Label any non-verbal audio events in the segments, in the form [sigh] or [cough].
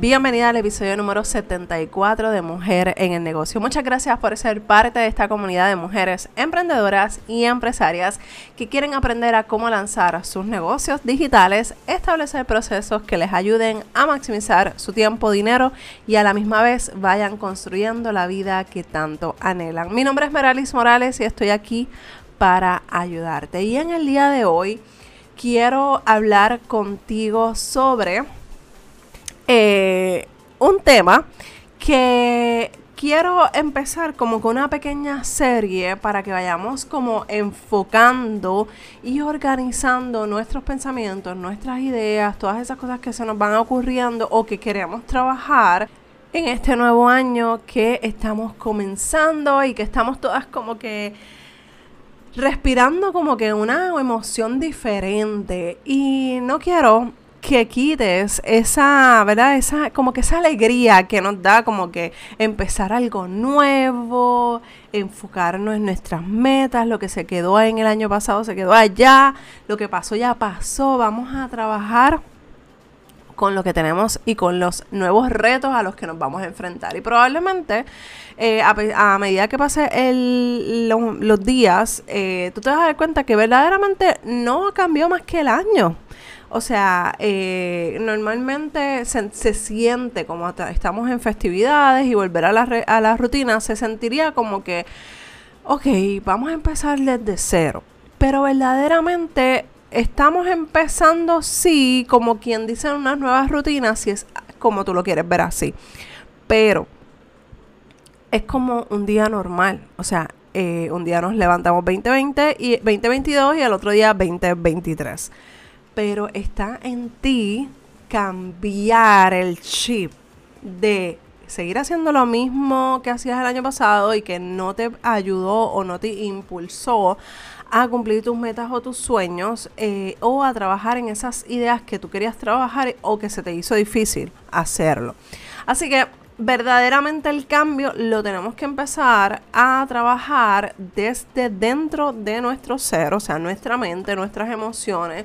Bienvenida al episodio número 74 de Mujer en el Negocio. Muchas gracias por ser parte de esta comunidad de mujeres emprendedoras y empresarias que quieren aprender a cómo lanzar sus negocios digitales, establecer procesos que les ayuden a maximizar su tiempo, dinero y a la misma vez vayan construyendo la vida que tanto anhelan. Mi nombre es Meralis Morales y estoy aquí para ayudarte. Y en el día de hoy quiero hablar contigo sobre eh, un tema que quiero empezar como con una pequeña serie para que vayamos como enfocando y organizando nuestros pensamientos, nuestras ideas, todas esas cosas que se nos van ocurriendo o que queremos trabajar en este nuevo año que estamos comenzando y que estamos todas como que respirando como que una emoción diferente. Y no quiero que quites esa, ¿verdad? Esa, como que esa alegría que nos da como que empezar algo nuevo, enfocarnos en nuestras metas, lo que se quedó en el año pasado se quedó allá, lo que pasó ya pasó, vamos a trabajar con lo que tenemos y con los nuevos retos a los que nos vamos a enfrentar. Y probablemente eh, a, medida que pase el, los días, eh, tú te vas a dar cuenta que verdaderamente no cambió más que el año. O sea, eh, normalmente se, siente como estamos en festividades y volver a la, a la rutina, se sentiría como que, ok, vamos a empezar desde cero. Pero verdaderamente estamos empezando, sí, como quien dice, unas nuevas rutinas, si es como tú lo quieres ver así. Pero es como un día normal. O sea, eh, un día nos levantamos 2020 y 2022 y el otro día 2023 pero está en ti cambiar el chip de seguir haciendo lo mismo que hacías el año pasado y que no te ayudó o no te impulsó a cumplir tus metas o tus sueños eh, o a trabajar en esas ideas que tú querías trabajar o que se te hizo difícil hacerlo. Así que verdaderamente el cambio lo tenemos que empezar a trabajar desde dentro de nuestro ser, o sea, nuestra mente, nuestras emociones,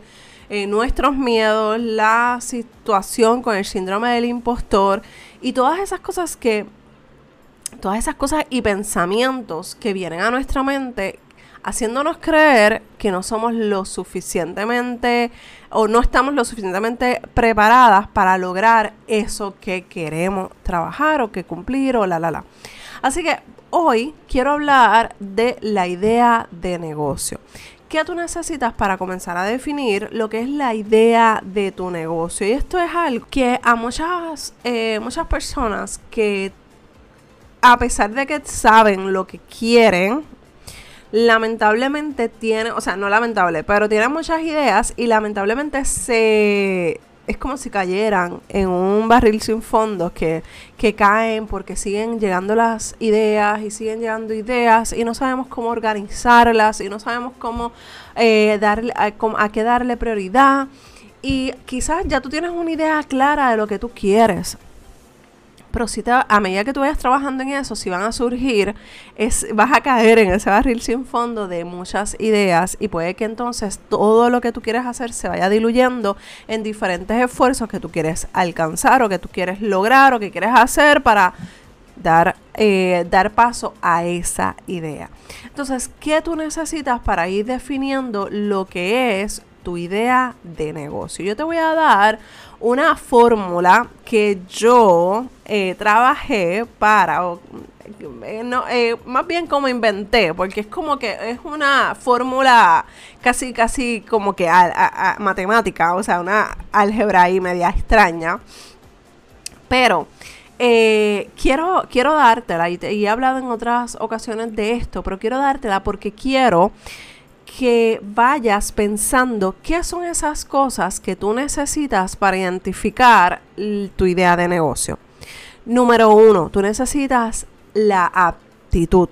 eh, nuestros miedos, la situación con el síndrome del impostor y todas esas cosas que, todas esas cosas y pensamientos que vienen a nuestra mente haciéndonos creer que no somos lo suficientemente o no estamos lo suficientemente preparadas para lograr eso que queremos trabajar o que cumplir o la la la. Así que hoy quiero hablar de la idea de negocio. ¿Qué tú necesitas para comenzar a definir lo que es la idea de tu negocio? Y esto es algo que a muchas, eh, muchas personas que a pesar de que saben lo que quieren, lamentablemente tienen, o sea, no lamentable, pero tienen muchas ideas y lamentablemente se es como si cayeran en un barril sin fondo que, que caen porque siguen llegando las ideas y siguen llegando ideas y no sabemos cómo organizarlas y no sabemos cómo eh, darle a, a qué darle prioridad. Y quizás ya tú tienes una idea clara de lo que tú quieres, pero si te, a medida que tú vayas trabajando en eso, si van a surgir, es, vas a caer en ese barril sin fondo de muchas ideas y puede que entonces todo lo que tú quieres hacer se vaya diluyendo en diferentes esfuerzos que tú quieres alcanzar o que tú quieres lograr o que quieres hacer para dar, eh, dar paso a esa idea. Entonces, ¿qué tú necesitas para ir definiendo lo que es tu idea de negocio? Yo te voy a dar una fórmula que yo eh, trabajé para, eh, no, eh, más bien como inventé, porque es como que es una fórmula casi, casi como que matemática, o sea, una álgebra ahí media extraña. Pero quiero, quiero dártela, y, y he hablado en otras ocasiones de esto, pero quiero dártela porque quiero que vayas pensando qué son esas cosas que tú necesitas para identificar tu idea de negocio. Número uno, tú necesitas la aptitud.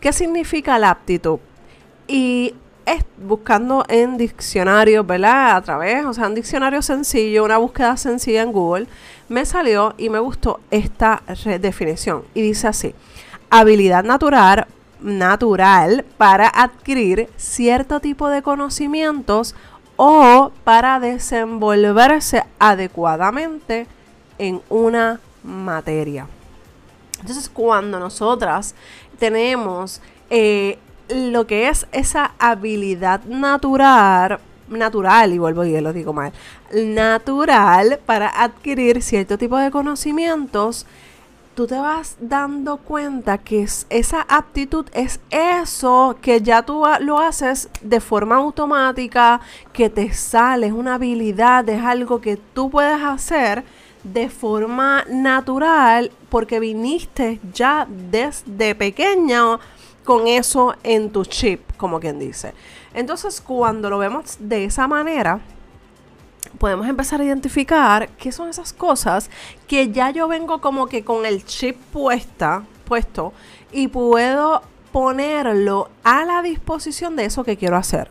¿Qué significa la aptitud? Y es buscando en diccionarios, ¿verdad? A través, o sea, un diccionario sencillo, una búsqueda sencilla en Google, me salió y me gustó esta definición. Y dice así, habilidad natural natural para adquirir cierto tipo de conocimientos o para desenvolverse adecuadamente en una materia. Entonces, cuando nosotras tenemos eh, lo que es esa habilidad natural, natural, y vuelvo y lo digo mal, natural para adquirir cierto tipo de conocimientos, tú te vas dando cuenta que esa aptitud es eso que ya tú lo haces de forma automática, que te sale, es una habilidad, es algo que tú puedes hacer de forma natural porque viniste ya desde pequeño con eso en tu chip, como quien dice. Entonces, cuando lo vemos de esa manera, podemos empezar a identificar qué son esas cosas que ya yo vengo como que con el chip puesta, puesto y puedo ponerlo a la disposición de eso que quiero hacer.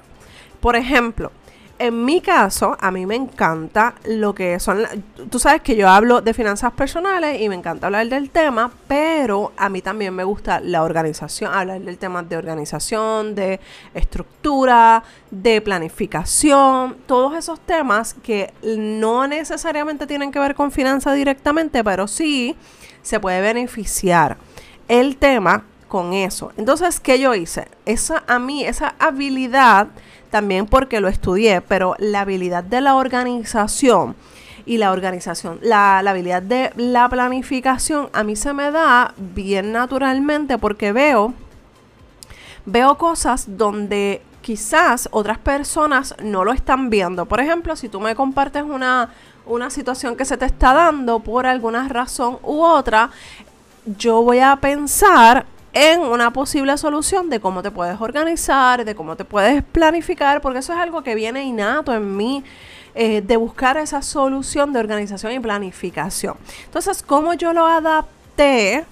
Por ejemplo, en mi caso, a mí me encanta lo que son... tú sabes que yo hablo de finanzas personales y me encanta hablar del tema, pero a mí también me gusta la organización, hablar del tema de organización, de estructura, de planificación, todos esos temas que no necesariamente tienen que ver con finanzas directamente, pero sí se puede beneficiar. El tema con eso. Entonces, ¿qué yo hice? Esa a mí, esa habilidad también porque lo estudié, pero la habilidad de la organización y la organización, la, habilidad de la planificación a mí se me da bien naturalmente porque veo, veo cosas donde quizás otras personas no lo están viendo. Por ejemplo, si tú me compartes una, una situación que se te está dando por alguna razón u otra, yo voy a pensar en una posible solución de cómo te puedes organizar, de cómo te puedes planificar, porque eso es algo que viene innato en mí. Eh, de buscar esa solución de organización y planificación. Entonces, ¿cómo yo lo adapté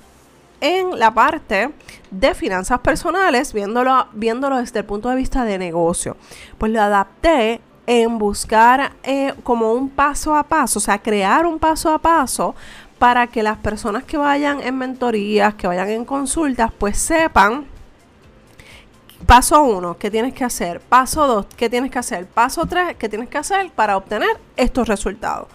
en la parte de finanzas personales, viéndolo, viéndolo desde el punto de vista de negocio? Pues lo adapté en buscar eh, como un paso a paso, o sea, crear un paso a paso para que las personas que vayan en mentorías, que vayan en consultas, pues sepan paso uno, ¿qué tienes que hacer? Paso dos, ¿qué tienes que hacer? Paso tres, ¿qué tienes que hacer para obtener estos resultados?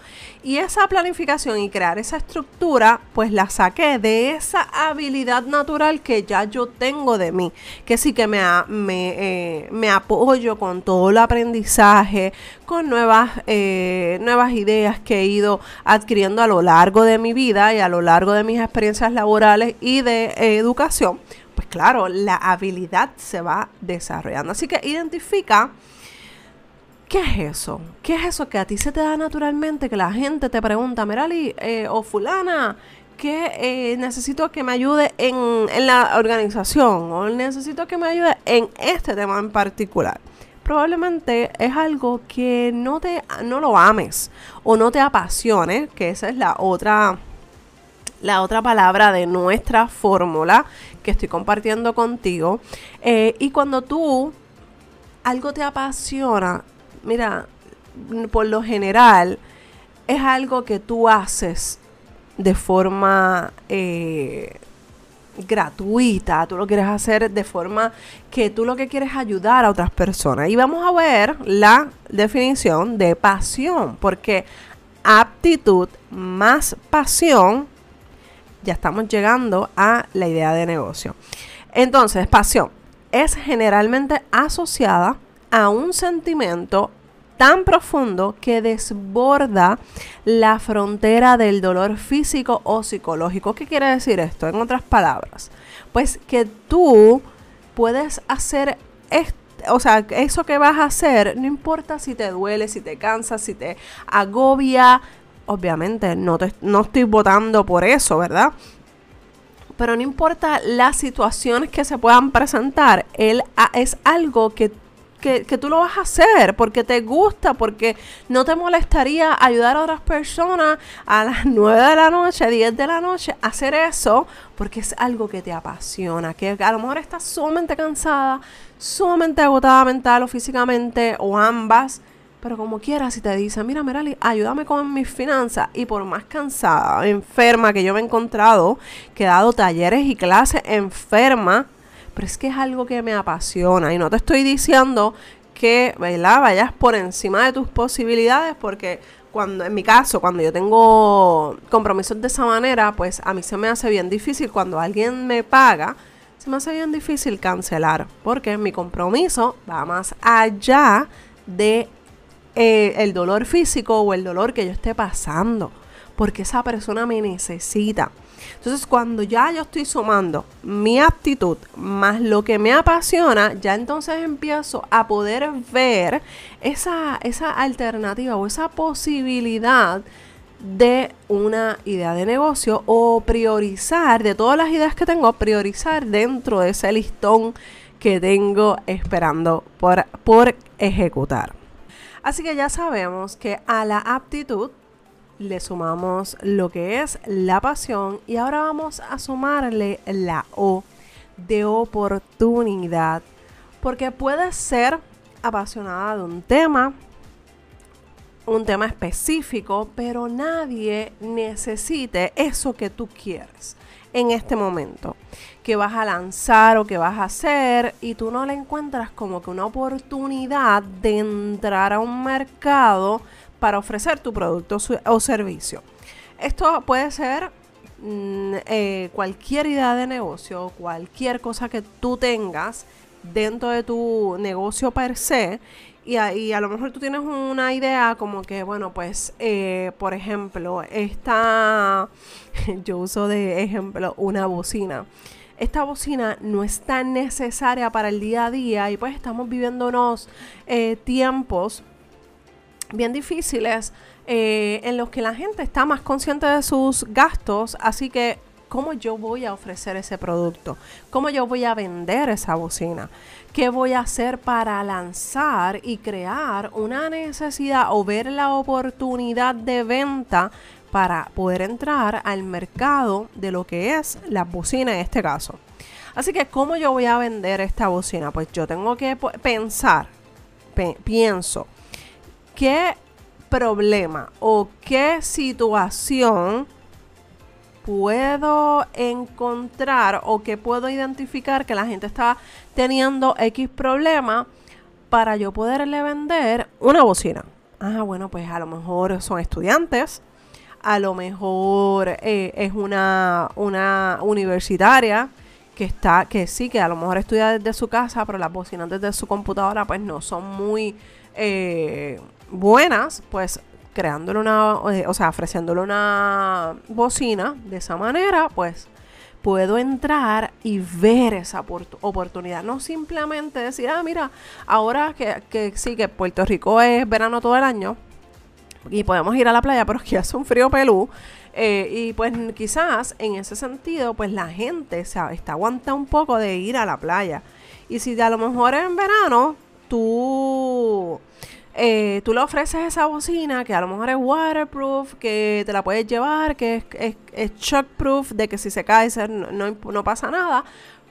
Y esa planificación y crear esa estructura, pues la saqué de esa habilidad natural que ya yo tengo de mí, que sí que me, me, eh, me apoyo con todo el aprendizaje, con nuevas, eh, nuevas ideas que he ido adquiriendo a lo largo de mi vida y a lo largo de mis experiencias laborales y de educación. Pues claro, la habilidad se va desarrollando. Así que identifica ¿Qué es eso? ¿Qué es eso que a ti se te da naturalmente? Que la gente te pregunta, Merali eh, o fulana, que eh, necesito que me ayude en, en, la organización o necesito que me ayude en este tema en particular. Probablemente es algo que no te no lo ames o no te apasione, que esa es la otra la otra palabra de nuestra fórmula que estoy compartiendo contigo. Eh, y cuando tú algo te apasiona, mira, por lo general es algo que tú haces de forma eh, gratuita, tú lo quieres hacer de forma que tú lo que quieres es ayudar a otras personas. Y vamos a ver la definición de pasión, porque aptitud más pasión, ya estamos llegando a la idea de negocio. Entonces, pasión es generalmente asociada a un sentimiento tan profundo que desborda la frontera del dolor físico o psicológico. ¿Qué quiere decir esto? En otras palabras, pues que tú puedes hacer esto o sea, eso que vas a hacer, no importa si te duele, si te cansa, si te agobia, obviamente no, te, no estoy votando por eso, ¿verdad? Pero no importa las situaciones que se puedan presentar, él es algo que que, tú lo vas a hacer porque te gusta, porque no te molestaría ayudar a otras personas a las [laughs] 9 de la noche, 10 de la noche, a hacer eso, porque es algo que te apasiona, que a lo mejor estás sumamente cansada, sumamente agotada mental o físicamente, o ambas. Pero como quieras, si te dicen, mira, Merali, ayúdame con mis finanzas. Y por más cansada, enferma que yo me he encontrado, que he dado talleres y clases enferma, pero es que es algo que me apasiona y no te estoy diciendo que vayas por encima de tus posibilidades porque cuando, en mi caso, cuando yo tengo compromisos de esa manera, pues a mí se me hace bien difícil cuando alguien me paga, se me hace bien difícil cancelar, porque mi compromiso va más allá de eh, el dolor físico o el dolor que yo esté pasando, porque esa persona me necesita. Entonces, cuando ya yo estoy sumando mi aptitud más lo que me apasiona, ya entonces empiezo a poder ver esa, esa alternativa o esa posibilidad de una idea de negocio o priorizar, de todas las ideas que tengo, priorizar dentro de ese listón que tengo esperando por, por ejecutar. Así que ya sabemos que a la aptitud le sumamos lo que es la pasión y ahora vamos a sumarle la O de oportunidad. Porque puedes ser apasionada de un tema, un tema específico, pero nadie necesite eso que tú quieres en este momento, que vas a lanzar o que vas a hacer y tú no le encuentras como que una oportunidad de entrar a un mercado para ofrecer tu producto o servicio. Esto puede ser mm, eh, cualquier idea de negocio, cualquier cosa que tú tengas dentro de tu negocio per se. Y a, a lo mejor tú tienes una idea como que, bueno, pues, eh, por ejemplo, esta, [laughs] yo uso de ejemplo una bocina esta bocina no es tan necesaria para el día a día y pues estamos viviendo unos eh, tiempos bien difíciles eh, en los que la gente está más consciente de sus gastos, así que ¿cómo yo voy a ofrecer ese producto? ¿Cómo yo voy a vender esa bocina? ¿Qué voy a hacer para lanzar y crear una necesidad o ver la oportunidad de venta para poder entrar al mercado de lo que es la bocina en este caso? Así que, ¿cómo yo voy a vender esta bocina? Pues yo tengo que pensar, pienso, qué problema o qué situación puedo encontrar o que puedo identificar que la gente está teniendo X problema para yo poderle vender una bocina. Ah, bueno, pues a lo mejor son estudiantes, a lo mejor eh, es una, una universitaria que está, que sí, que a lo mejor estudia desde su casa, pero las bocinas desde su computadora pues no son muy eh, buenas, pues creándole una, eh, o sea, ofreciéndole una bocina de esa manera, pues puedo entrar y ver esa oportunidad. No simplemente decir, ah, mira, ahora que, que, sí, que Puerto Rico es verano todo el año y podemos ir a la playa, pero que hace un frío pelú. Eh, y pues quizás en ese sentido, pues la gente se está aguanta un poco de ir a la playa. Y si a lo mejor en verano tú eh, tú le ofreces esa bocina que a lo mejor es waterproof, que te la puedes llevar, que es, es, shockproof, de que si se cae no, no, pasa nada,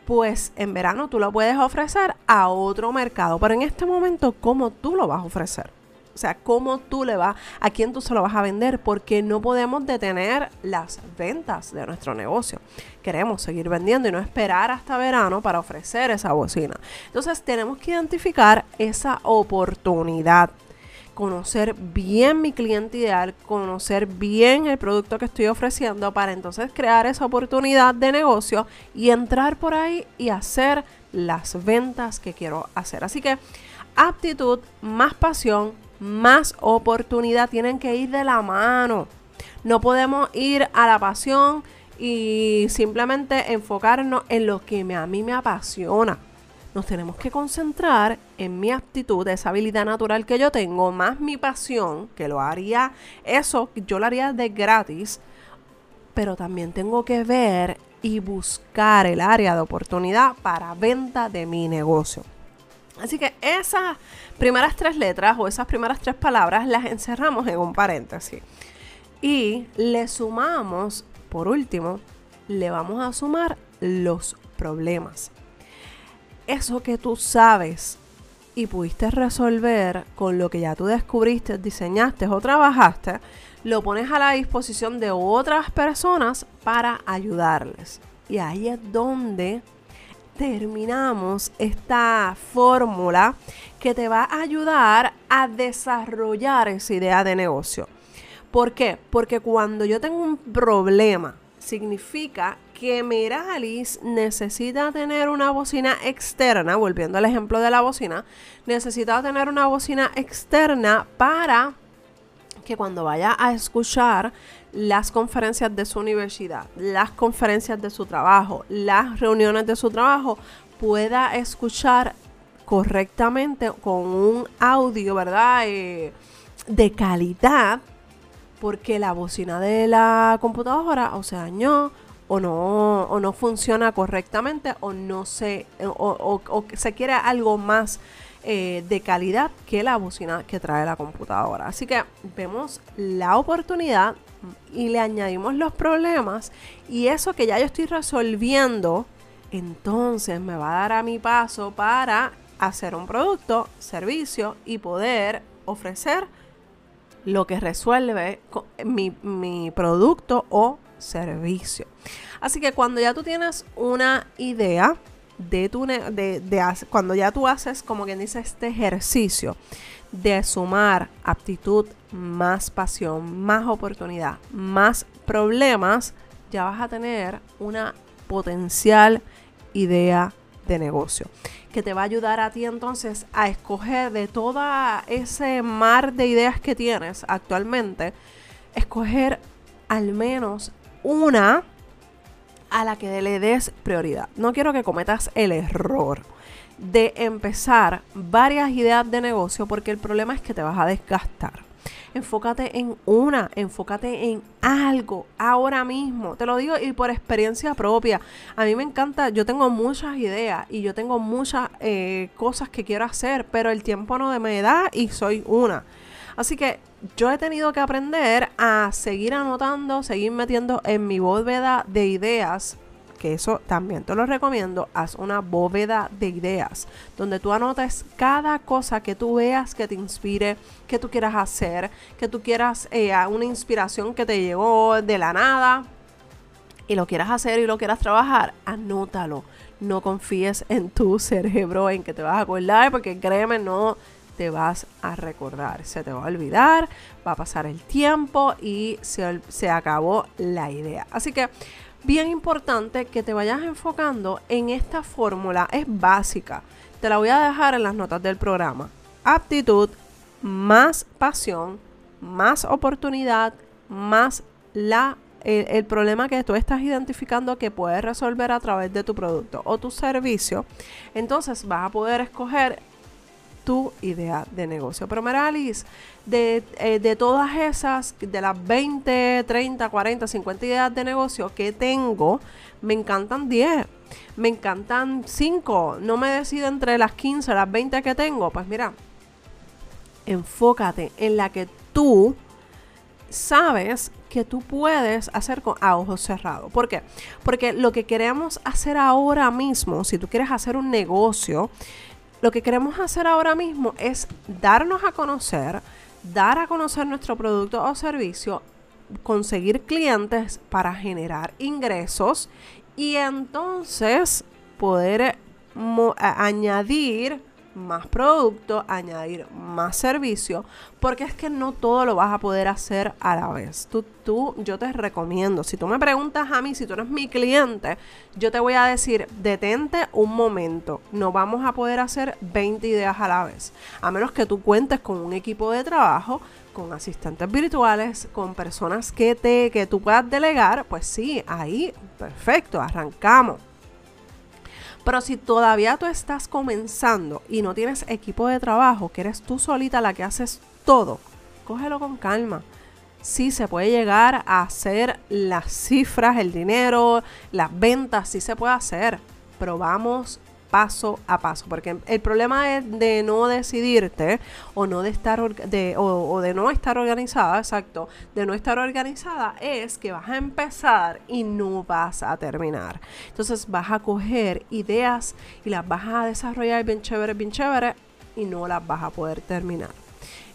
pues en verano tú lo puedes ofrecer a otro mercado. Pero en este momento, ¿cómo tú lo vas a ofrecer? O sea, cómo tú le vas, a quién tú se lo vas a vender, porque no podemos detener las ventas de nuestro negocio. Queremos seguir vendiendo y no esperar hasta verano para ofrecer esa bocina. Entonces tenemos que identificar esa oportunidad conocer bien mi cliente ideal, conocer bien el producto que estoy ofreciendo para entonces crear esa oportunidad de negocio y entrar por ahí y hacer las ventas que quiero hacer. Así que aptitud más pasión más oportunidad. Tienen que ir de la mano. No podemos ir a la pasión y simplemente enfocarnos en lo que a mí me apasiona. Nos tenemos que concentrar en mi aptitud, esa habilidad natural que yo tengo, más mi pasión, que lo haría, eso yo lo haría de gratis, pero también tengo que ver y buscar el área de oportunidad para venta de mi negocio. Así que esas primeras tres letras o esas primeras tres palabras las encerramos en un paréntesis. Y le sumamos, por último, le vamos a sumar los problemas. Eso que tú sabes y pudiste resolver con lo que ya tú descubriste, diseñaste o trabajaste, lo pones a la disposición de otras personas para ayudarles. Y ahí es donde terminamos esta fórmula que te va a ayudar a desarrollar esa idea de negocio. ¿Por qué? Porque cuando yo tengo un problema, significa que Meralis necesita tener una bocina externa, volviendo al ejemplo de la bocina, necesita tener una bocina externa para que cuando vaya a escuchar las conferencias de su universidad, las conferencias de su trabajo, las reuniones de su trabajo, pueda escuchar correctamente con un audio, ¿verdad? Eh, de calidad, porque la bocina de la computadora o se dañó o no, o no funciona correctamente o no se, o, se quiere algo más eh, de calidad que la bocina que trae la computadora. Así que vemos la oportunidad y le añadimos los problemas y eso que ya yo estoy resolviendo, entonces me va a dar a mi paso para hacer un producto, servicio y poder ofrecer lo que resuelve mi, mi producto o servicio. Así que cuando ya tú tienes una idea de tu de, de, cuando ya tú haces como quien dice este ejercicio de sumar aptitud más pasión, más oportunidad, más problemas, ya vas a tener una potencial idea de negocio que te va a ayudar a ti entonces a escoger de todo ese mar de ideas que tienes actualmente, escoger al menos una a la que le des prioridad. No quiero que cometas el error de empezar varias ideas de negocio porque el problema es que te vas a desgastar. Enfócate en una, enfócate en algo ahora mismo. Te lo digo y por experiencia propia. A mí me encanta, yo tengo muchas ideas y yo tengo muchas eh, cosas que quiero hacer, pero el tiempo no me da y soy una. Así que yo he tenido que aprender a seguir anotando, seguir metiendo en mi bóveda de ideas que eso también te lo recomiendo, haz una bóveda de ideas, donde tú anotes cada cosa que tú veas que te inspire, que tú quieras hacer, que tú quieras eh, una inspiración que te llegó de la nada y lo quieras hacer y lo quieras trabajar, anótalo. No confíes en tu [laughs] cerebro, en que te vas a acordar, porque créeme, no te vas a recordar. Se te va a olvidar, va a pasar el tiempo y se, se acabó la idea. Así que bien importante que te vayas enfocando en esta fórmula. Es básica. Te la voy a dejar en las notas del programa. Aptitud más pasión, más oportunidad, más la, el, problema que tú estás identificando que puedes resolver a través de tu producto o tu servicio. Entonces vas a poder escoger tu idea de negocio. Pero Meralis, de, eh, de todas esas, de las 20, 30, 40, 50 ideas de negocio que tengo, me encantan 10, me encantan 5, no me decido entre las 15, las 20 que tengo. Pues mira, enfócate en la que tú sabes que tú puedes hacer con, a ojos cerrados. ¿Por qué? Porque lo que queremos hacer ahora mismo, si tú quieres hacer un negocio, lo que queremos hacer ahora mismo es darnos a conocer, dar a conocer nuestro producto o servicio, conseguir clientes para generar ingresos y entonces poder añadir más producto, añadir más servicio, porque es que no todo lo vas a poder hacer a la vez. Tú, tú, yo te recomiendo, si tú me preguntas a mí, si tú eres mi cliente, yo te voy a decir, detente un momento, no vamos a poder hacer 20 ideas a la vez, a menos que tú cuentes con un equipo de trabajo con asistentes virtuales, con personas que te que tú puedas delegar, pues sí, ahí perfecto, arrancamos. Pero si todavía tú estás comenzando y no tienes equipo de trabajo, que eres tú solita la que haces todo, cógelo con calma. Sí se puede llegar a hacer las cifras, el dinero, las ventas, sí se puede hacer, pero vamos paso a paso, porque el problema es de no decidirte o no de estar de, o, de no estar organizada, exacto, de no estar organizada es que vas a empezar y no vas a terminar. Entonces vas a coger ideas y las vas a desarrollar bien chévere, bien chévere y no las vas a poder terminar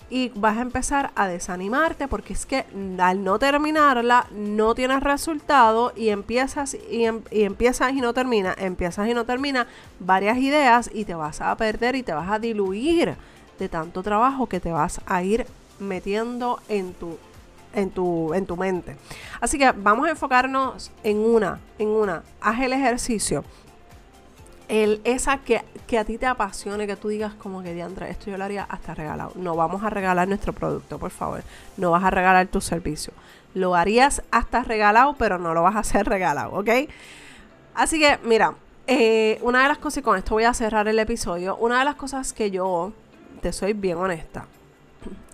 y vas a empezar a desanimarte porque es que al no terminarla no tienes resultado y empiezas y, em, y, empiezas y no termina, empiezas y no termina varias ideas y te vas a perder y te vas a diluir de tanto trabajo que te vas a ir metiendo en tu en tu, en tu mente. Así que vamos a enfocarnos en una, en una. Haz el ejercicio. El, esa que, que a ti te apasione, que tú digas como que diantre, esto yo lo haría hasta regalado. No vamos a regalar nuestro producto, por favor. No vas a regalar tu servicio. Lo harías hasta regalado, pero no lo vas a hacer regalado, ¿ok? Así que, mira, eh, una de las cosas, y con esto voy a cerrar el episodio, una de las cosas que yo, te soy bien honesta,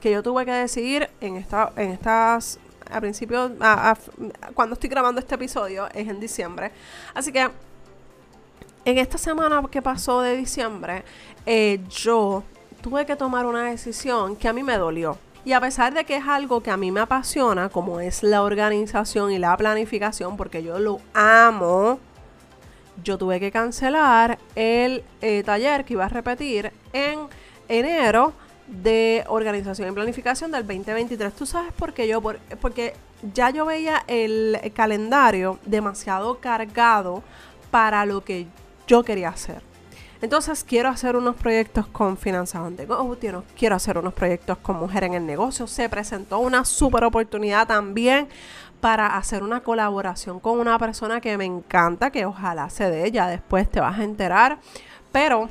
que yo tuve que decidir en, esta, en estas, a principio, cuando estoy grabando este episodio, es en diciembre. Así que, en esta semana que pasó de diciembre, eh, yo tuve que tomar una decisión que a mí me dolió. Y a pesar de que es algo que a mí me apasiona, como es la organización y la planificación, porque yo lo amo, yo tuve que cancelar el eh, taller que iba a repetir en enero de organización y planificación del 2023. ¿Tú sabes por qué yo? porque ya yo veía el calendario demasiado cargado para lo que yo quería hacer. Entonces quiero hacer unos proyectos con Finanzas on the quiero hacer unos proyectos con Mujer en el Negocio. Se presentó una super oportunidad también para hacer una colaboración con una persona que me encanta, que ojalá se dé, ya después te vas a enterar. Pero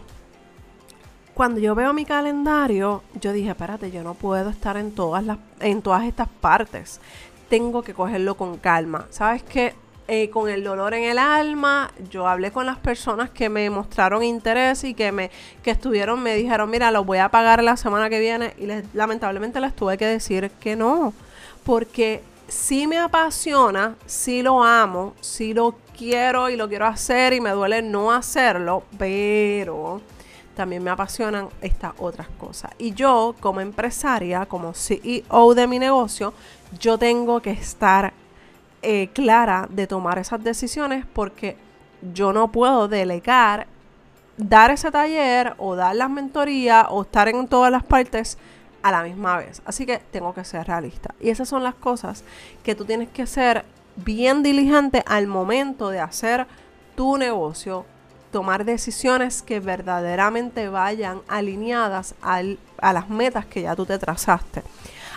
cuando yo veo mi calendario, yo dije, espérate, yo no puedo estar en todas las, en todas estas partes. Tengo que cogerlo con calma. ¿Sabes qué? Eh, con el dolor en el alma, yo hablé con las personas que me mostraron interés y que me que estuvieron, me dijeron, mira, lo voy a pagar la semana que viene y lamentablemente les tuve que decir que no, porque sí me apasiona, sí lo amo, sí lo quiero y lo quiero hacer y me duele no hacerlo, pero también me apasionan estas otras cosas. Y yo como empresaria, como CEO de mi negocio, yo tengo que estar eh, clara de tomar esas decisiones porque yo no puedo delegar, dar ese taller o dar las mentorías o estar en todas las partes a la misma vez. Así que tengo que ser realista. Y esas son las cosas que tú tienes que ser bien diligente al momento de hacer tu negocio, tomar decisiones que verdaderamente vayan alineadas al, a las metas que ya tú te trazaste.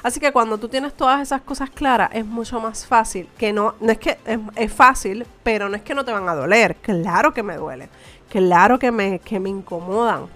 Así que cuando tú tienes todas esas cosas claras, es mucho más fácil. Que no, no es que es, fácil, pero no es que no te van a doler. Claro que me duele. Claro que me, que me incomodan.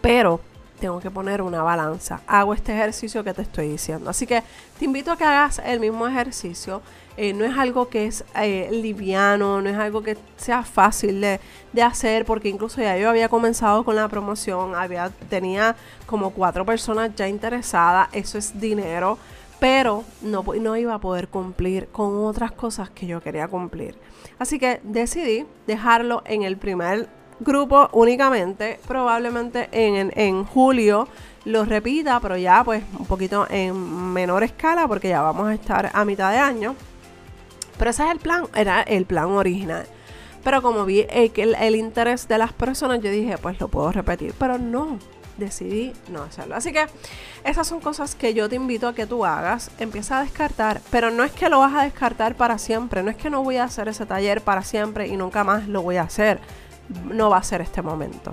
Pero tengo que poner una balanza. Hago este ejercicio que te estoy diciendo. Así que te invito a que hagas el mismo ejercicio eh, no es algo que es eh, liviano, no es algo que sea fácil de, hacer, porque incluso ya yo había comenzado con la promoción, había, tenía como cuatro personas ya interesadas, eso es dinero, pero no, no iba a poder cumplir con otras cosas que yo quería cumplir. Así que decidí dejarlo en el primer grupo únicamente, probablemente en, en julio lo repita, pero ya pues un poquito en menor escala porque ya vamos a estar a mitad de año. Pero ese es el plan, era el plan original. Pero como vi el, interés de las personas, yo dije, pues lo puedo repetir. Pero no, decidí no hacerlo. Así que esas son cosas que yo te invito a que tú hagas. Empieza a descartar, pero no es que lo vas a descartar para siempre. No es que no voy a hacer ese taller para siempre y nunca más lo voy a hacer. No va a ser este momento.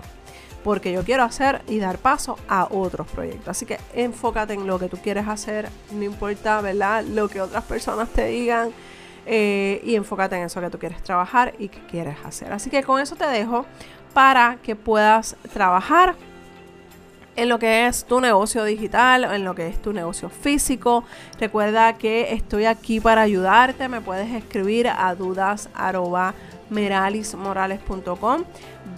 Porque yo quiero hacer y dar paso a otros proyectos. Así que enfócate en lo que tú quieres hacer. No importa, ¿verdad? Lo que otras personas te digan eh, y enfócate en eso que tú quieres trabajar y que quieres hacer. Así que con eso te dejo para que puedas trabajar en lo que es tu negocio digital, en lo que es tu negocio físico. Recuerda que estoy aquí para ayudarte. Me puedes escribir a dudas meralismorales.com.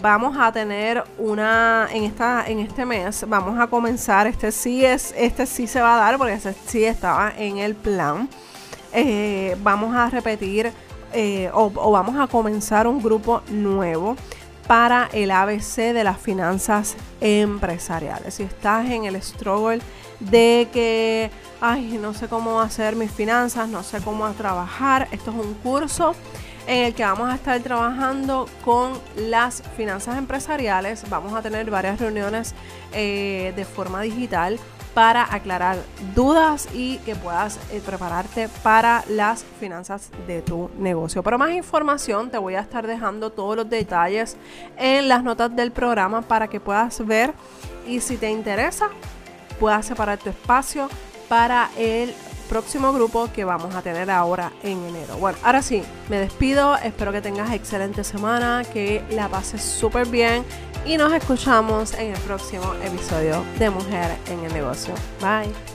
Vamos a tener una en esta en este mes vamos a comenzar este sí es este sí se va a dar porque ese sí estaba en el plan eh, vamos a repetir eh, o, vamos a comenzar un grupo nuevo para el ABC de las finanzas empresariales. Si estás en el struggle de que, ay, no sé cómo hacer mis finanzas, no sé cómo trabajar, esto es un curso en el que vamos a estar trabajando con las finanzas empresariales. Vamos a tener varias reuniones eh, de forma digital para aclarar dudas y que puedas eh, prepararte para las finanzas de tu negocio. Para más información te voy a estar dejando todos los detalles en las notas del programa para que puedas ver y si te interesa puedas separar tu espacio para el próximo grupo que vamos a tener ahora en enero. Bueno, ahora sí, me despido, espero que tengas excelente semana, que la pases súper bien y nos escuchamos en el próximo episodio de Mujer en el Negocio. Bye.